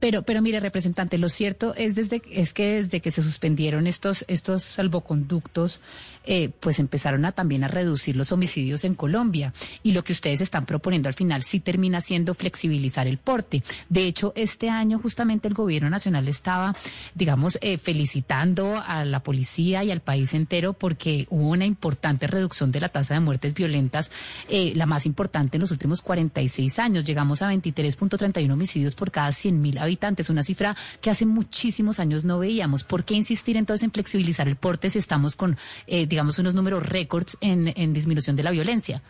Pero, pero mire, representante, lo cierto es desde es que desde que se suspendieron estos estos salvoconductos, eh, pues empezaron a también a reducir los homicidios en Colombia. Y lo que ustedes están proponiendo al final sí termina siendo flexibilizar el porte. De hecho, este año justamente el gobierno nacional estaba, digamos, eh, felicitando a la policía y al país entero porque hubo una importante reducción de la tasa de muertes violentas, eh, la más importante en los últimos 46 años. Llegamos a 23.31 homicidios por cada 100 mil habitantes, una cifra que hace muchísimos años no veíamos. ¿Por qué insistir entonces en flexibilizar el porte si estamos con, eh, digamos, unos números récords en, disminución de la violencia?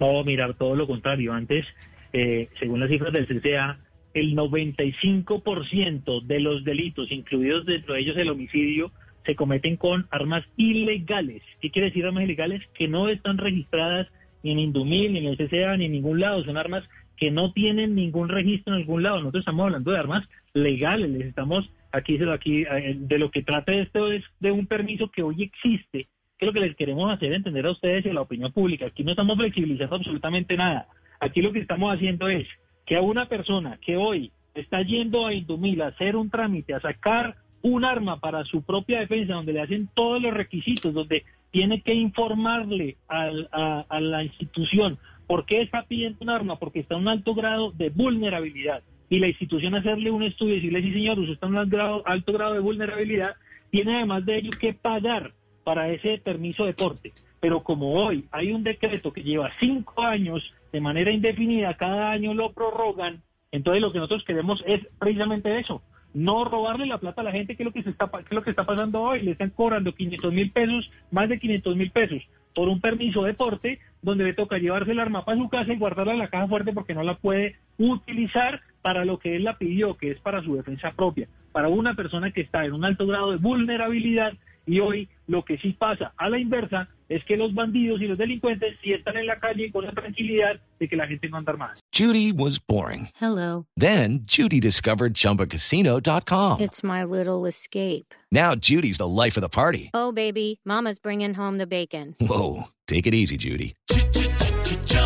No, mirar todo lo contrario. Antes, eh, según las cifras del CCA, el 95% de los delitos, incluidos dentro de ellos el homicidio, se cometen con armas ilegales. ¿Qué quiere decir armas ilegales? Que no están registradas ni en Indumil, ni en el CCA, ni en ningún lado. Son armas que no tienen ningún registro en algún lado. Nosotros estamos hablando de armas legales, les estamos aquí, aquí eh, de lo que trata esto es de un permiso que hoy existe, que lo que les queremos hacer entender a ustedes y a la opinión pública. Aquí no estamos flexibilizando absolutamente nada. Aquí lo que estamos haciendo es que a una persona que hoy está yendo a Indumil a hacer un trámite, a sacar un arma para su propia defensa, donde le hacen todos los requisitos, donde tiene que informarle a la institución ¿Por qué está pidiendo un arma? Porque está en un alto grado de vulnerabilidad. Y la institución hacerle un estudio y decirle, sí señor, usted está en un alto grado, de vulnerabilidad, tiene además de ello que pagar para ese permiso de porte. Pero como hoy hay un decreto que lleva cinco años de manera indefinida, cada año lo prorrogan, entonces lo que nosotros queremos es precisamente eso, no robarle la plata a la gente, que es lo que, se está, que es lo que está pasando hoy. Le están cobrando 500 mil pesos, más de 500 mil pesos, por un permiso de porte, donde le toca llevarse el arma para su casa y guardarla en la caja fuerte porque no la puede utilizar para lo que él la pidió, que es para su defensa propia, para una persona que está en un alto grado de vulnerabilidad y hoy lo que sí pasa a la inversa es que los bandidos y los delincuentes sí están en la calle con la tranquilidad de que la gente no anda armada. Judy was boring. Hello. Then Judy discovered chumbacasino.com. It's my little escape. Now Judy's the life of the party. Oh baby, mama's bringing home the bacon. Whoa, take it easy Judy.